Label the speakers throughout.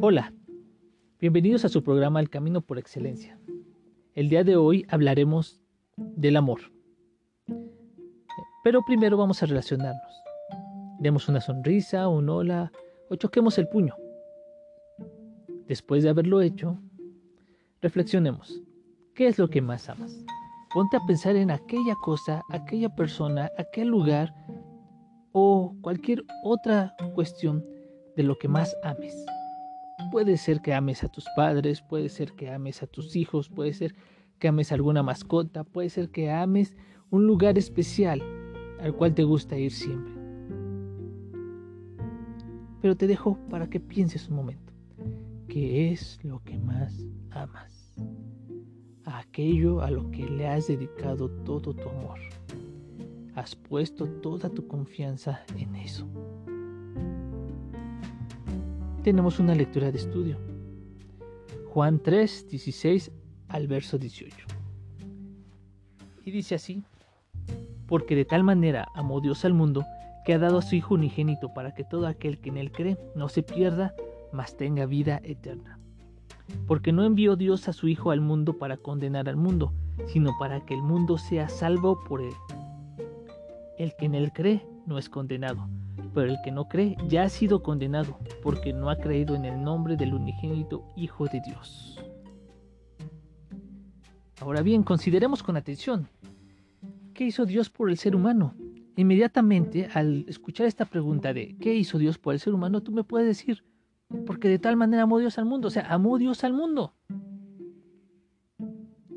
Speaker 1: Hola, bienvenidos a su programa El Camino por Excelencia. El día de hoy hablaremos del amor. Pero primero vamos a relacionarnos. Demos una sonrisa, un hola o choquemos el puño. Después de haberlo hecho, reflexionemos. ¿Qué es lo que más amas? Ponte a pensar en aquella cosa, aquella persona, aquel lugar o cualquier otra cuestión de lo que más ames. Puede ser que ames a tus padres, puede ser que ames a tus hijos, puede ser que ames alguna mascota, puede ser que ames un lugar especial al cual te gusta ir siempre. Pero te dejo para que pienses un momento. ¿Qué es lo que más amas? Aquello a lo que le has dedicado todo tu amor. Has puesto toda tu confianza en eso tenemos una lectura de estudio. Juan 3, 16 al verso 18. Y dice así, porque de tal manera amó Dios al mundo, que ha dado a su Hijo unigénito para que todo aquel que en él cree no se pierda, mas tenga vida eterna. Porque no envió Dios a su Hijo al mundo para condenar al mundo, sino para que el mundo sea salvo por él. El que en él cree no es condenado, pero el que no cree ya ha sido condenado, porque no ha creído en el nombre del unigénito Hijo de Dios. Ahora bien, consideremos con atención, ¿qué hizo Dios por el ser humano? Inmediatamente, al escuchar esta pregunta de ¿qué hizo Dios por el ser humano? Tú me puedes decir, porque de tal manera amó Dios al mundo, o sea, amó Dios al mundo,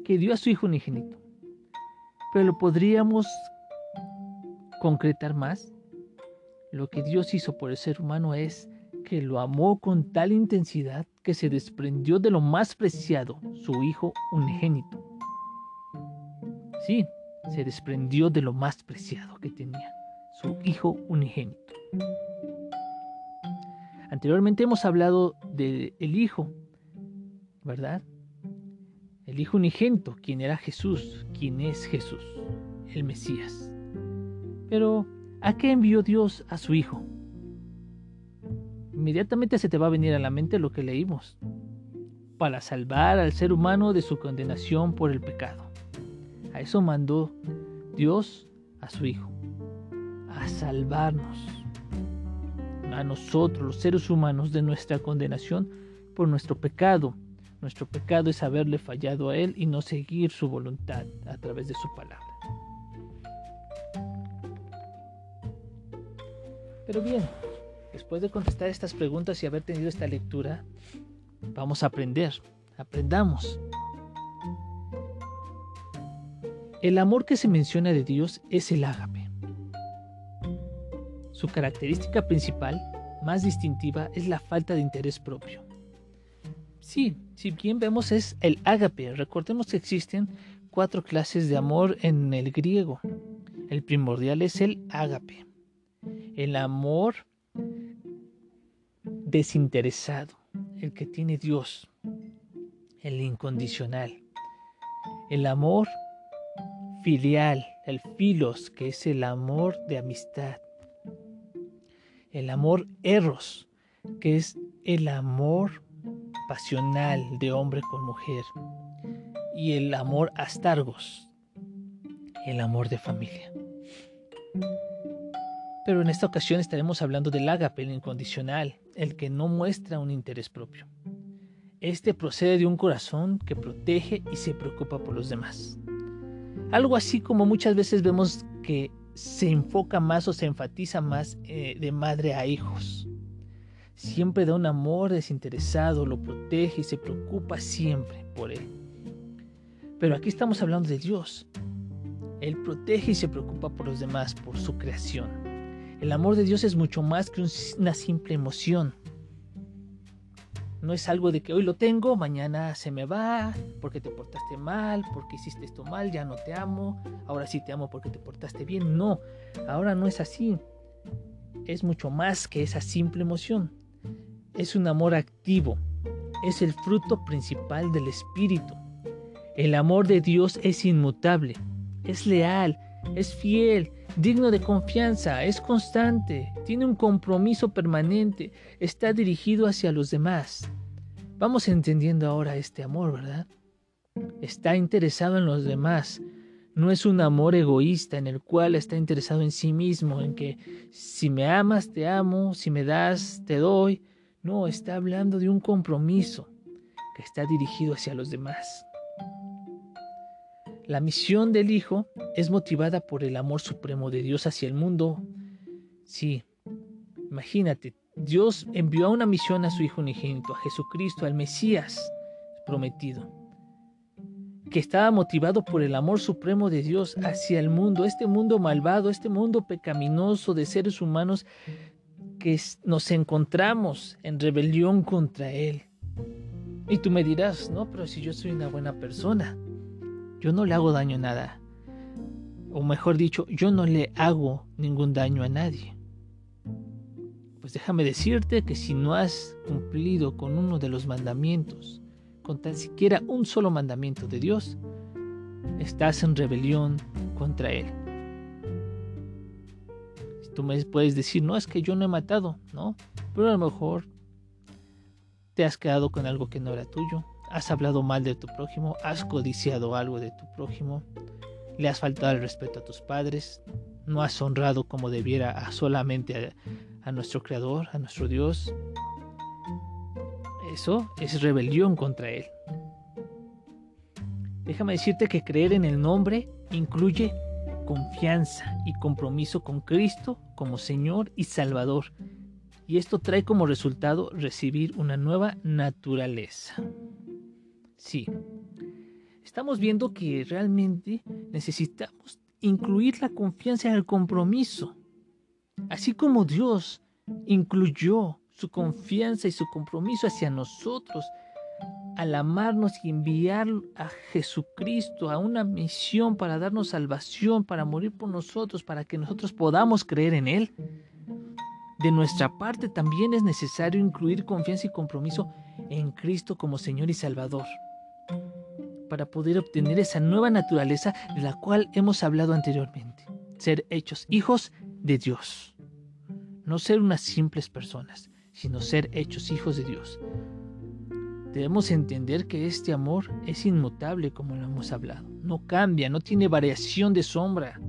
Speaker 1: que dio a su Hijo unigénito. Pero lo podríamos concretar más lo que Dios hizo por el ser humano es que lo amó con tal intensidad que se desprendió de lo más preciado, su Hijo unigénito. Sí, se desprendió de lo más preciado que tenía, su Hijo unigénito. Anteriormente hemos hablado del Hijo, ¿verdad? El Hijo unigénito, quien era Jesús, quien es Jesús, el Mesías. Pero ¿A qué envió Dios a su Hijo? Inmediatamente se te va a venir a la mente lo que leímos, para salvar al ser humano de su condenación por el pecado. A eso mandó Dios a su Hijo, a salvarnos, a nosotros los seres humanos de nuestra condenación por nuestro pecado. Nuestro pecado es haberle fallado a Él y no seguir su voluntad a través de su palabra. Pero bien, después de contestar estas preguntas y haber tenido esta lectura, vamos a aprender. Aprendamos. El amor que se menciona de Dios es el ágape. Su característica principal, más distintiva, es la falta de interés propio. Sí, si bien vemos es el ágape, recordemos que existen cuatro clases de amor en el griego. El primordial es el ágape el amor desinteresado, el que tiene Dios, el incondicional, el amor filial, el filos, que es el amor de amistad, el amor eros, que es el amor pasional de hombre con mujer, y el amor astargos, el amor de familia. Pero en esta ocasión estaremos hablando del ágape, incondicional, el que no muestra un interés propio. Este procede de un corazón que protege y se preocupa por los demás. Algo así como muchas veces vemos que se enfoca más o se enfatiza más eh, de madre a hijos. Siempre da un amor desinteresado, lo protege y se preocupa siempre por él. Pero aquí estamos hablando de Dios. Él protege y se preocupa por los demás, por su creación. El amor de Dios es mucho más que una simple emoción. No es algo de que hoy lo tengo, mañana se me va, porque te portaste mal, porque hiciste esto mal, ya no te amo, ahora sí te amo porque te portaste bien. No, ahora no es así. Es mucho más que esa simple emoción. Es un amor activo, es el fruto principal del Espíritu. El amor de Dios es inmutable, es leal, es fiel, digno de confianza, es constante, tiene un compromiso permanente, está dirigido hacia los demás. Vamos entendiendo ahora este amor, ¿verdad? Está interesado en los demás. No es un amor egoísta en el cual está interesado en sí mismo, en que si me amas, te amo, si me das, te doy. No, está hablando de un compromiso que está dirigido hacia los demás. La misión del Hijo es motivada por el amor supremo de Dios hacia el mundo. Sí, imagínate, Dios envió una misión a su Hijo unigénito, a Jesucristo, al Mesías prometido, que estaba motivado por el amor supremo de Dios hacia el mundo, este mundo malvado, este mundo pecaminoso de seres humanos que nos encontramos en rebelión contra Él. Y tú me dirás, no, pero si yo soy una buena persona, yo no le hago daño a nada. O mejor dicho, yo no le hago ningún daño a nadie. Pues déjame decirte que si no has cumplido con uno de los mandamientos, con tan siquiera un solo mandamiento de Dios, estás en rebelión contra Él. Tú me puedes decir, no, es que yo no he matado, ¿no? Pero a lo mejor te has quedado con algo que no era tuyo, has hablado mal de tu prójimo, has codiciado algo de tu prójimo, le has faltado el respeto a tus padres, no has honrado como debiera a solamente a, a nuestro Creador, a nuestro Dios. Eso es rebelión contra Él. Déjame decirte que creer en el nombre incluye confianza y compromiso con Cristo como Señor y Salvador. Y esto trae como resultado recibir una nueva naturaleza. Sí. Estamos viendo que realmente necesitamos incluir la confianza en el compromiso. Así como Dios incluyó su confianza y su compromiso hacia nosotros al amarnos y enviar a Jesucristo a una misión para darnos salvación, para morir por nosotros, para que nosotros podamos creer en Él. De nuestra parte también es necesario incluir confianza y compromiso en Cristo como Señor y Salvador para poder obtener esa nueva naturaleza de la cual hemos hablado anteriormente. Ser hechos hijos de Dios. No ser unas simples personas, sino ser hechos hijos de Dios. Debemos entender que este amor es inmutable como lo hemos hablado. No cambia, no tiene variación de sombra.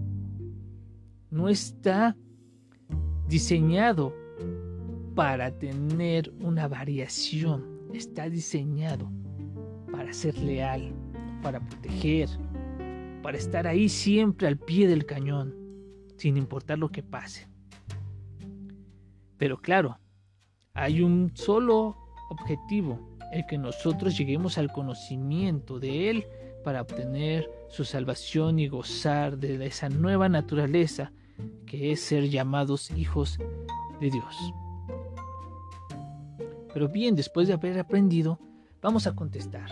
Speaker 1: No está diseñado para tener una variación. Está diseñado para ser leal, para proteger, para estar ahí siempre al pie del cañón, sin importar lo que pase. Pero claro, hay un solo objetivo, el que nosotros lleguemos al conocimiento de Él para obtener su salvación y gozar de esa nueva naturaleza que es ser llamados hijos de Dios. Pero bien, después de haber aprendido, vamos a contestar.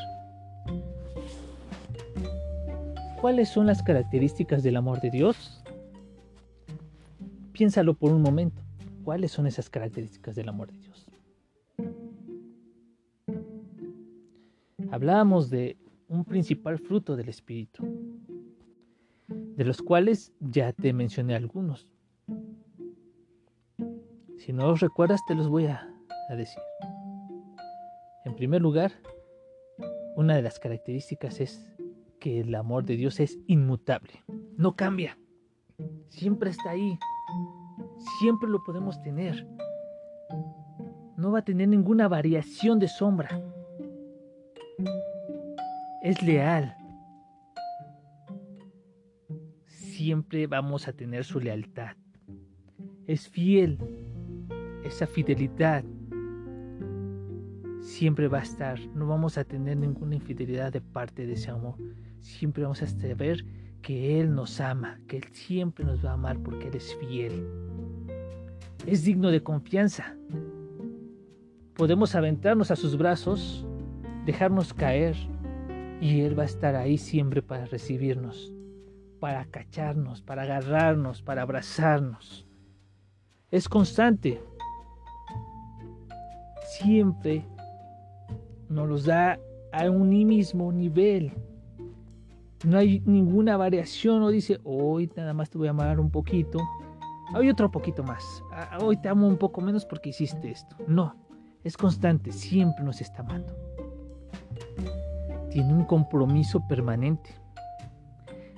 Speaker 1: ¿Cuáles son las características del amor de Dios? Piénsalo por un momento. ¿Cuáles son esas características del amor de Dios? Hablábamos de un principal fruto del Espíritu, de los cuales ya te mencioné algunos. Si no los recuerdas, te los voy a, a decir. En primer lugar, una de las características es que el amor de Dios es inmutable, no cambia, siempre está ahí, siempre lo podemos tener, no va a tener ninguna variación de sombra, es leal, siempre vamos a tener su lealtad, es fiel, esa fidelidad siempre va a estar, no vamos a tener ninguna infidelidad de parte de ese amor siempre vamos a saber que Él nos ama, que Él siempre nos va a amar porque Él es fiel. Es digno de confianza. Podemos aventarnos a sus brazos, dejarnos caer y Él va a estar ahí siempre para recibirnos, para cacharnos, para agarrarnos, para abrazarnos. Es constante. Siempre nos los da a un mismo nivel No hay ninguna variación o dice, hoy nada más te voy a amar un poquito, hoy otro poquito más, ah, hoy te amo un poco menos porque hiciste esto. No, es constante, siempre nos está amando. Tiene un compromiso permanente.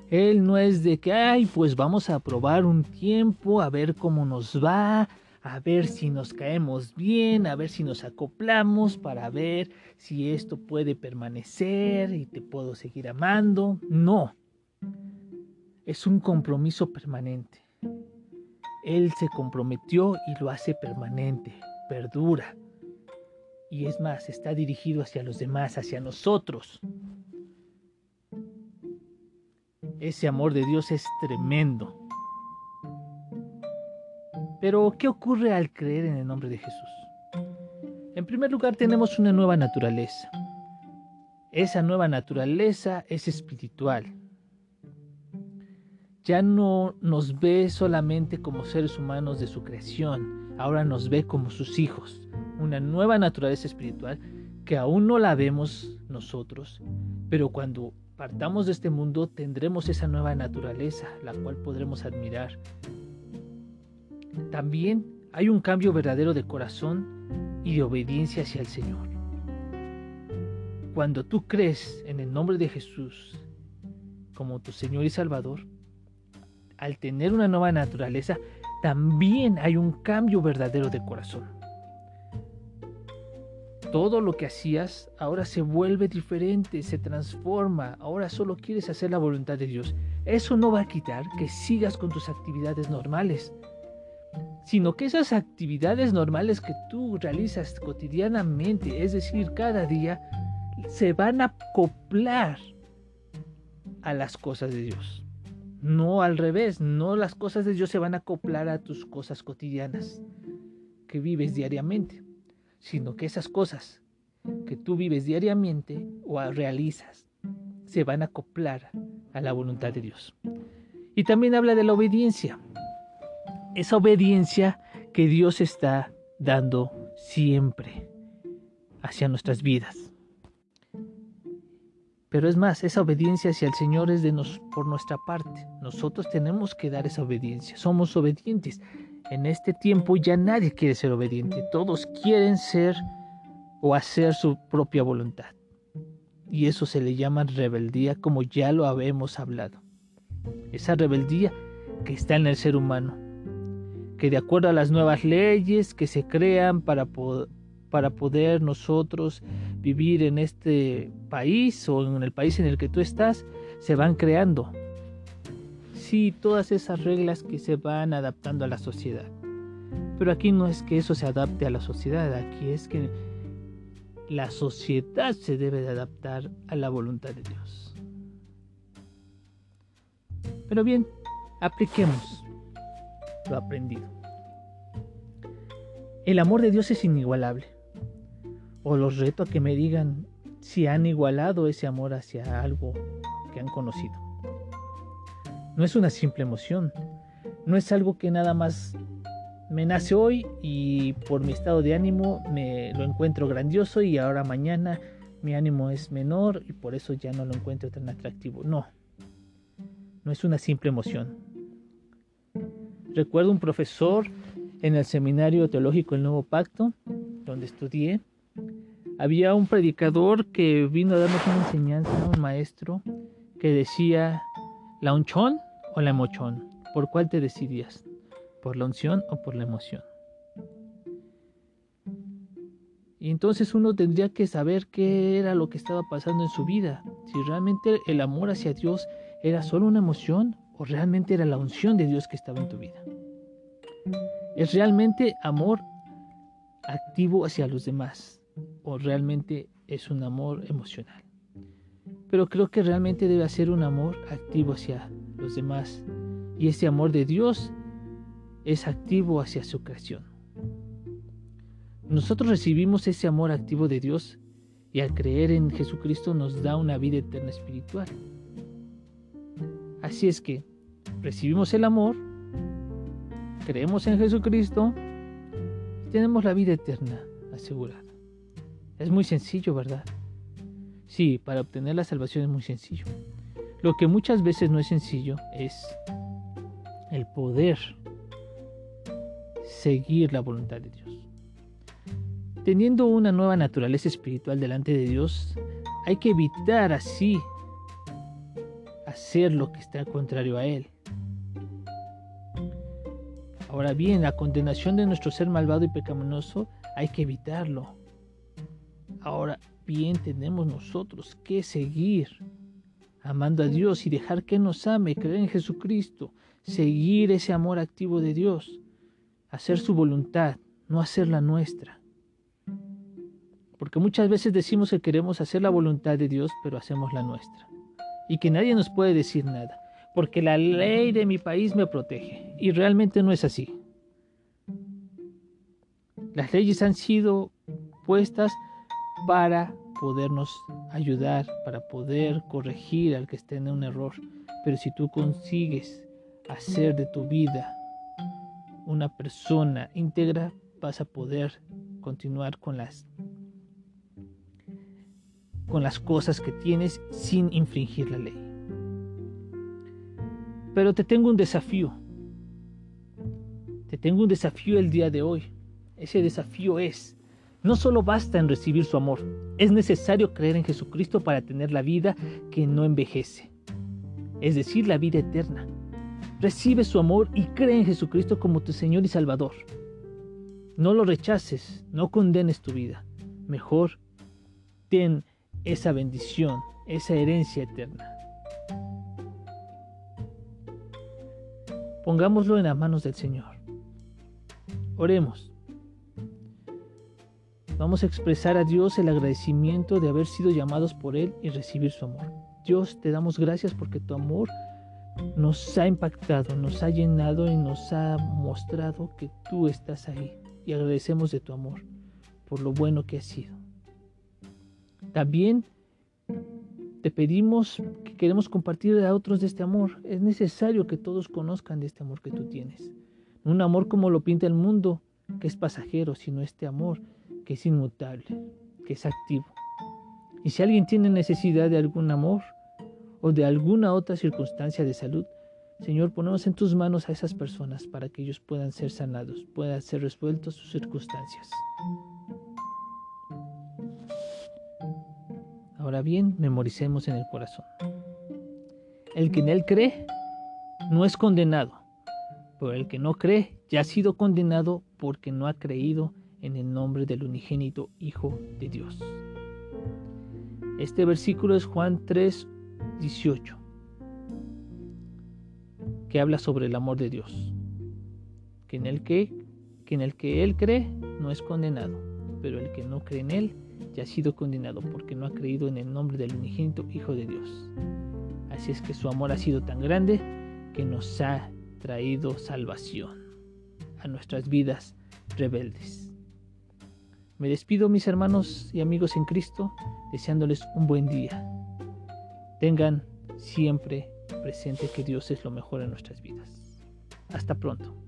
Speaker 1: Él no es de que, ay, pues vamos a probar un tiempo, a ver cómo nos va, a ver si nos caemos bien, a ver si nos acoplamos para ver si esto puede permanecer y te puedo seguir amando. No, es un compromiso permanente. Él se comprometió y lo hace permanente, perdura. Y es más, está dirigido hacia los demás, hacia nosotros. Ese amor de Dios es tremendo. Pero, ¿qué ocurre al creer en el nombre de Jesús? En primer lugar, tenemos una nueva naturaleza. Esa nueva naturaleza es espiritual. Ya no nos ve solamente como seres humanos de su creación, ahora nos ve como sus hijos. Una nueva naturaleza espiritual que aún no la vemos nosotros, pero cuando partamos de este mundo tendremos esa nueva naturaleza, la cual podremos admirar. También hay un cambio verdadero de corazón y de obediencia hacia el Señor. Cuando tú crees en el nombre de Jesús como tu Señor y Salvador, al tener una nueva naturaleza, también hay un cambio verdadero de corazón todo lo que hacías ahora se vuelve diferente, se transforma, ahora solo quieres hacer la voluntad de Dios. Eso no va a quitar que sigas con tus actividades normales, sino que esas actividades normales que tú realizas cotidianamente, es decir, cada día, se van a acoplar a las cosas de Dios. No al revés, no las cosas de Dios se van a acoplar a tus cosas cotidianas que vives diariamente sino que esas cosas que tú vives diariamente o realizas se van a acoplar a la voluntad de Dios. Y también habla de la obediencia. Esa obediencia que Dios está dando siempre hacia nuestras vidas. Pero es más, esa obediencia hacia el Señor es de nos, por nuestra parte. Nosotros tenemos que dar esa obediencia. Somos obedientes. En este tiempo ya nadie quiere ser obediente, todos quieren ser o hacer su propia voluntad. Y eso se le llama rebeldía como ya lo habemos hablado. Esa rebeldía que está en el ser humano, que de acuerdo a las nuevas leyes que se crean para, para poder nosotros vivir en este país o en el país en el que tú estás, se van creando sí, todas esas reglas que se van adaptando a la sociedad. Pero aquí no es que eso se adapte a la sociedad, aquí es que la sociedad se debe de adaptar a la voluntad de Dios. Pero bien, apliquemos lo aprendido. El amor de Dios es inigualable. O los reto a que me digan si han igualado ese amor hacia algo que han conocido. No es una simple emoción. No es algo que nada más me nace hoy y por mi estado de ánimo me lo encuentro grandioso y ahora mañana mi ánimo es menor y por eso ya no lo encuentro tan atractivo. No. No es una simple emoción. Recuerdo un profesor en el Seminario Teológico El Nuevo Pacto, donde estudié. Había un predicador que vino a darnos una enseñanza, un maestro, que decía, la unchón o la emoción? ¿Por cuál te decidías? ¿Por la unción o por la emoción? Y entonces uno tendría que saber qué era lo que estaba pasando en su vida. Si realmente el amor hacia Dios era solo una emoción o realmente era la unción de Dios que estaba en tu vida. ¿Es realmente amor activo hacia los demás o realmente es un amor emocional? Pero creo que realmente debe ser un amor activo hacia los demás. Y ese amor de Dios es activo hacia su creación. Nosotros recibimos ese amor activo de Dios y al creer en Jesucristo nos da una vida eterna espiritual. Así es que recibimos el amor, creemos en Jesucristo y tenemos la vida eterna asegurada. Es muy sencillo, ¿verdad? Sí, para obtener la salvación es muy sencillo. Lo que muchas veces no es sencillo es el poder seguir la voluntad de Dios. Teniendo una nueva naturaleza espiritual delante de Dios, hay que evitar así hacer lo que está contrario a Él. Ahora bien, la condenación de nuestro ser malvado y pecaminoso hay que evitarlo. Ahora bien, tenemos nosotros que seguir amando a Dios y dejar que nos ame, creer en Jesucristo, seguir ese amor activo de Dios, hacer su voluntad, no hacer la nuestra. Porque muchas veces decimos que queremos hacer la voluntad de Dios, pero hacemos la nuestra. Y que nadie nos puede decir nada, porque la ley de mi país me protege. Y realmente no es así. Las leyes han sido puestas para podernos ayudar, para poder corregir al que esté en un error. Pero si tú consigues hacer de tu vida una persona íntegra, vas a poder continuar con las con las cosas que tienes sin infringir la ley. Pero te tengo un desafío. Te tengo un desafío el día de hoy. Ese desafío es no solo basta en recibir su amor, es necesario creer en Jesucristo para tener la vida que no envejece, es decir, la vida eterna. Recibe su amor y cree en Jesucristo como tu Señor y Salvador. No lo rechaces, no condenes tu vida. Mejor ten esa bendición, esa herencia eterna. Pongámoslo en las manos del Señor. Oremos. Vamos a expresar a Dios el agradecimiento de haber sido llamados por Él y recibir su amor. Dios, te damos gracias porque tu amor nos ha impactado, nos ha llenado y nos ha mostrado que tú estás ahí. Y agradecemos de tu amor por lo bueno que has sido. También te pedimos que queremos compartir a otros de este amor. Es necesario que todos conozcan de este amor que tú tienes. Un amor como lo pinta el mundo, que es pasajero, sino este amor que es inmutable, que es activo. Y si alguien tiene necesidad de algún amor o de alguna otra circunstancia de salud, Señor, ponemos en tus manos a esas personas para que ellos puedan ser sanados, puedan ser resueltos sus circunstancias. Ahora bien, memoricemos en el corazón. El que en él cree no es condenado, pero el que no cree ya ha sido condenado porque no ha creído en el nombre del unigénito Hijo de Dios. Este versículo es Juan 3, 18, que habla sobre el amor de Dios, que en el que, que en el que Él cree no es condenado, pero el que no cree en Él ya ha sido condenado porque no ha creído en el nombre del unigénito Hijo de Dios. Así es que su amor ha sido tan grande que nos ha traído salvación a nuestras vidas rebeldes. Me despido mis hermanos y amigos en Cristo, deseándoles un buen día. Tengan siempre presente que Dios es lo mejor en nuestras vidas. Hasta pronto.